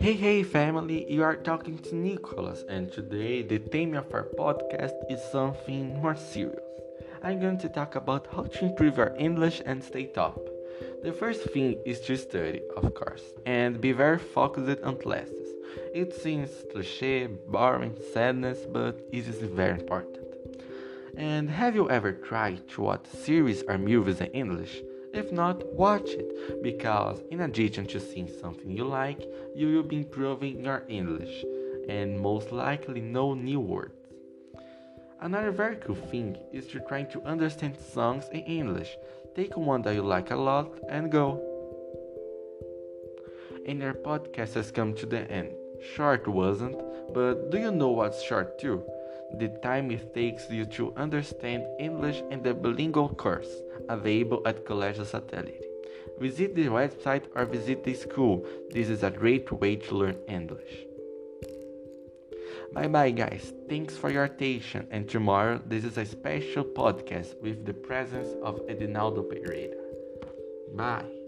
Hey, hey, family, you are talking to Nicholas, and today the theme of our podcast is something more serious. I'm going to talk about how to improve your English and stay top. The first thing is to study, of course, and be very focused on classes. It seems cliche, boring, sadness, but it is very important. And have you ever tried to watch series or movies in English? If not, watch it, because in addition to seeing something you like, you will be improving your English and most likely know new words. Another very cool thing is to try to understand songs in English. Take one that you like a lot and go. And our podcast has come to the end. Short wasn't, but do you know what's short too? The time it takes you to understand English in the bilingual course available at Colégio Satélite. Visit the website or visit the school. This is a great way to learn English. Bye bye, guys. Thanks for your attention. And tomorrow, this is a special podcast with the presence of Edinaldo Pereira. Bye.